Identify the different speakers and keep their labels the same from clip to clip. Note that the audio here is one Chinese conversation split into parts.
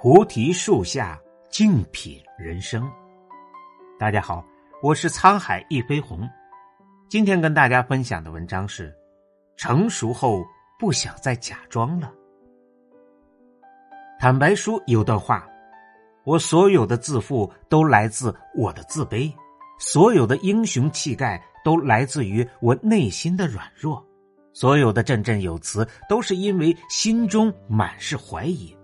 Speaker 1: 菩提树下静品人生。大家好，我是沧海一飞鸿。今天跟大家分享的文章是：成熟后不想再假装了。坦白书有段话：我所有的自负都来自我的自卑，所有的英雄气概都来自于我内心的软弱，所有的振振有词都是因为心中满是怀疑。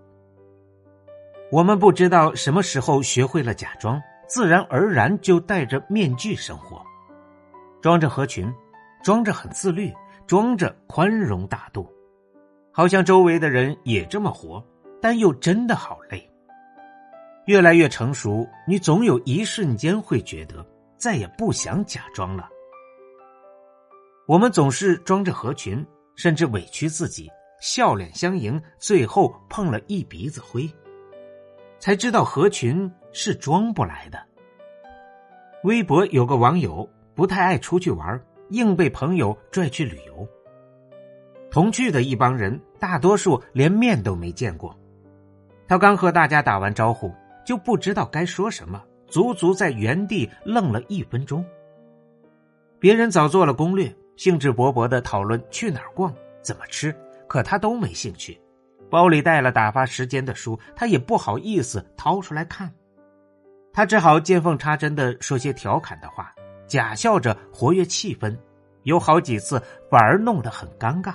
Speaker 1: 我们不知道什么时候学会了假装，自然而然就戴着面具生活，装着合群，装着很自律，装着宽容大度，好像周围的人也这么活，但又真的好累。越来越成熟，你总有一瞬间会觉得再也不想假装了。我们总是装着合群，甚至委屈自己，笑脸相迎，最后碰了一鼻子灰。才知道合群是装不来的。微博有个网友不太爱出去玩，硬被朋友拽去旅游。同去的一帮人，大多数连面都没见过。他刚和大家打完招呼，就不知道该说什么，足足在原地愣了一分钟。别人早做了攻略，兴致勃勃的讨论去哪儿逛、怎么吃，可他都没兴趣。包里带了打发时间的书，他也不好意思掏出来看，他只好见缝插针的说些调侃的话，假笑着活跃气氛，有好几次反而弄得很尴尬。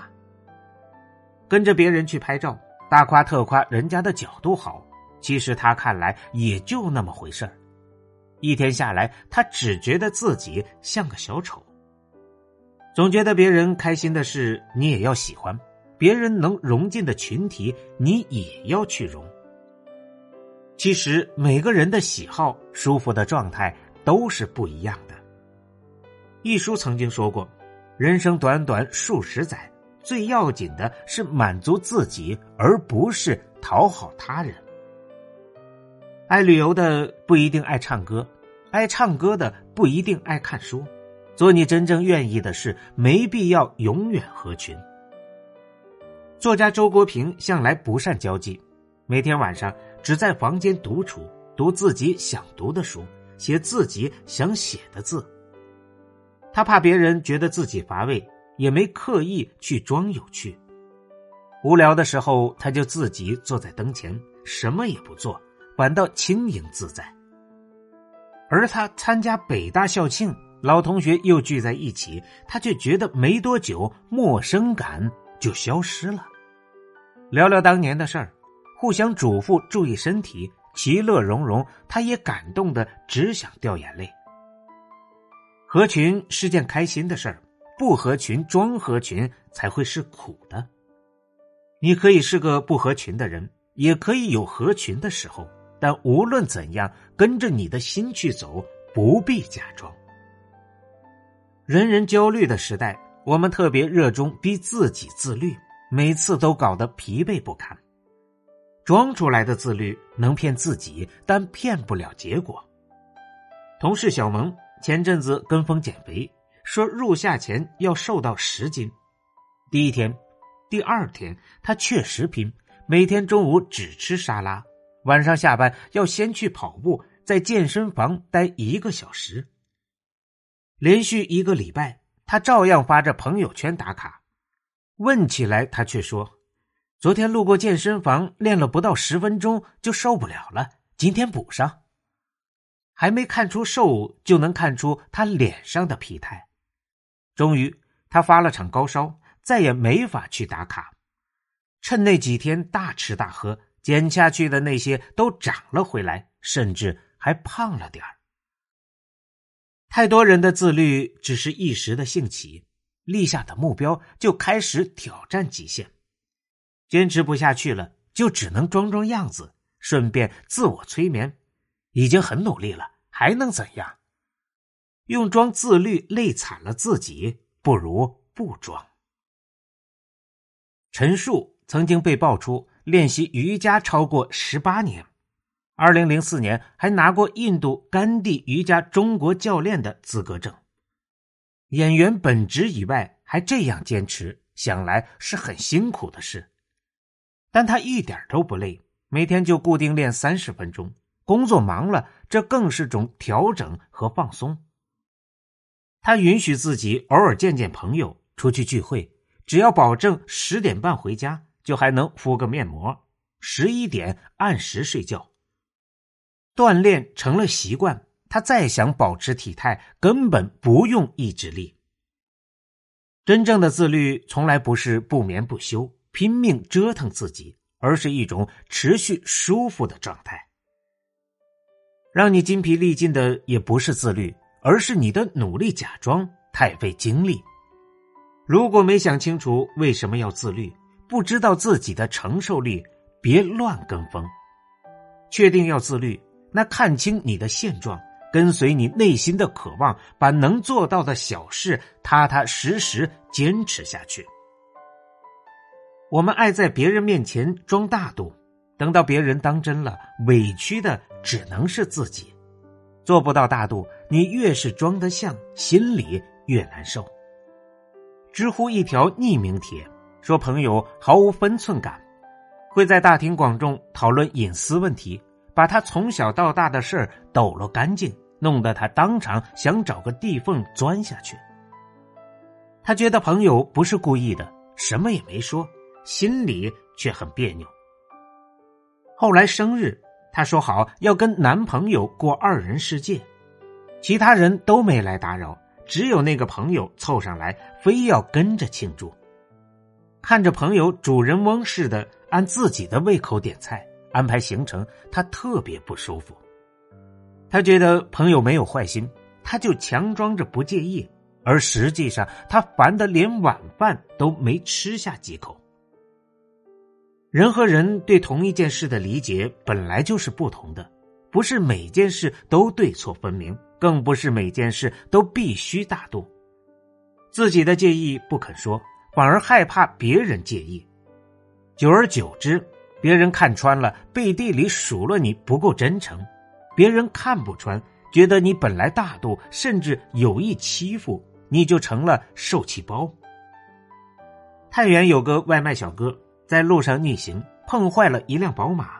Speaker 1: 跟着别人去拍照，大夸特夸人家的角度好，其实他看来也就那么回事儿。一天下来，他只觉得自己像个小丑，总觉得别人开心的事你也要喜欢。别人能融进的群体，你也要去融。其实每个人的喜好、舒服的状态都是不一样的。一书曾经说过：“人生短短数十载，最要紧的是满足自己，而不是讨好他人。”爱旅游的不一定爱唱歌，爱唱歌的不一定爱看书。做你真正愿意的事，没必要永远合群。作家周国平向来不善交际，每天晚上只在房间独处，读自己想读的书，写自己想写的字。他怕别人觉得自己乏味，也没刻意去装有趣。无聊的时候，他就自己坐在灯前，什么也不做，反倒轻盈自在。而他参加北大校庆，老同学又聚在一起，他却觉得没多久，陌生感就消失了。聊聊当年的事儿，互相嘱咐注意身体，其乐融融。他也感动的只想掉眼泪。合群是件开心的事儿，不合群装合群才会是苦的。你可以是个不合群的人，也可以有合群的时候，但无论怎样，跟着你的心去走，不必假装。人人焦虑的时代，我们特别热衷逼自己自律。每次都搞得疲惫不堪，装出来的自律能骗自己，但骗不了结果。同事小萌前阵子跟风减肥，说入夏前要瘦到十斤。第一天、第二天，他确实拼，每天中午只吃沙拉，晚上下班要先去跑步，在健身房待一个小时。连续一个礼拜，他照样发着朋友圈打卡。问起来，他却说：“昨天路过健身房，练了不到十分钟就受不了了，今天补上。”还没看出瘦，就能看出他脸上的疲态。终于，他发了场高烧，再也没法去打卡。趁那几天大吃大喝，减下去的那些都长了回来，甚至还胖了点儿。太多人的自律只是一时的兴起。立下的目标就开始挑战极限，坚持不下去了，就只能装装样子，顺便自我催眠。已经很努力了，还能怎样？用装自律累惨了自己，不如不装。陈数曾经被爆出练习瑜伽超过十八年，二零零四年还拿过印度甘地瑜伽中国教练的资格证。演员本职以外还这样坚持，想来是很辛苦的事。但他一点都不累，每天就固定练三十分钟。工作忙了，这更是种调整和放松。他允许自己偶尔见见朋友，出去聚会，只要保证十点半回家，就还能敷个面膜，十一点按时睡觉。锻炼成了习惯，他再想保持体态，根本不用意志力。真正的自律，从来不是不眠不休、拼命折腾自己，而是一种持续舒服的状态。让你筋疲力尽的，也不是自律。而是你的努力假装太费精力。如果没想清楚为什么要自律，不知道自己的承受力，别乱跟风。确定要自律，那看清你的现状，跟随你内心的渴望，把能做到的小事踏踏实实坚持下去。我们爱在别人面前装大度，等到别人当真了，委屈的只能是自己。做不到大度，你越是装得像，心里越难受。知乎一条匿名帖说，朋友毫无分寸感，会在大庭广众讨论隐私问题，把他从小到大的事儿抖落干净，弄得他当场想找个地缝钻下去。他觉得朋友不是故意的，什么也没说，心里却很别扭。后来生日。他说好要跟男朋友过二人世界，其他人都没来打扰，只有那个朋友凑上来，非要跟着庆祝。看着朋友主人翁似的按自己的胃口点菜、安排行程，他特别不舒服。他觉得朋友没有坏心，他就强装着不介意，而实际上他烦得连晚饭都没吃下几口。人和人对同一件事的理解本来就是不同的，不是每件事都对错分明，更不是每件事都必须大度。自己的介意不肯说，反而害怕别人介意，久而久之，别人看穿了，背地里数落你不够真诚；别人看不穿，觉得你本来大度，甚至有意欺负，你就成了受气包。太原有个外卖小哥。在路上逆行，碰坏了一辆宝马，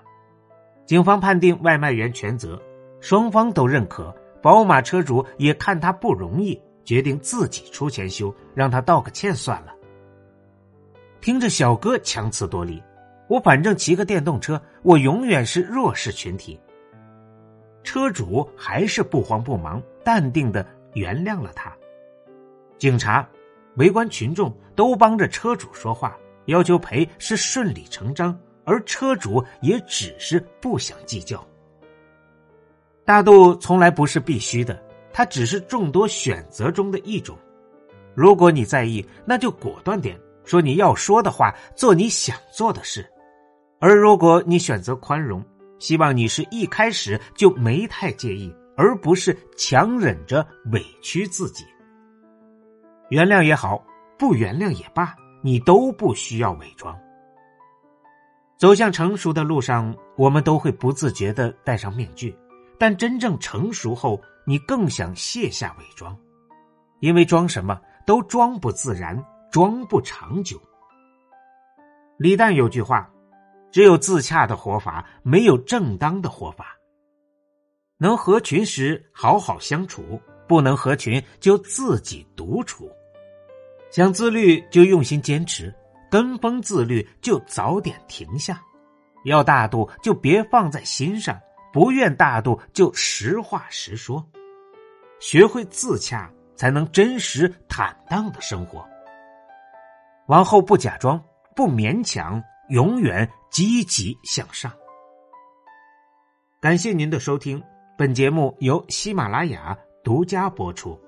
Speaker 1: 警方判定外卖员全责，双方都认可。宝马车主也看他不容易，决定自己出钱修，让他道个歉算了。听着小哥强词夺理，我反正骑个电动车，我永远是弱势群体。车主还是不慌不忙，淡定的原谅了他。警察、围观群众都帮着车主说话。要求赔是顺理成章，而车主也只是不想计较。大度从来不是必须的，它只是众多选择中的一种。如果你在意，那就果断点，说你要说的话，做你想做的事。而如果你选择宽容，希望你是一开始就没太介意，而不是强忍着委屈自己。原谅也好，不原谅也罢。你都不需要伪装。走向成熟的路上，我们都会不自觉的戴上面具，但真正成熟后，你更想卸下伪装，因为装什么都装不自然，装不长久。李诞有句话：“只有自洽的活法，没有正当的活法。能合群时好好相处，不能合群就自己独处。”想自律就用心坚持，跟风自律就早点停下。要大度就别放在心上，不愿大度就实话实说。学会自洽，才能真实坦荡的生活。往后不假装，不勉强，永远积极向上。感谢您的收听，本节目由喜马拉雅独家播出。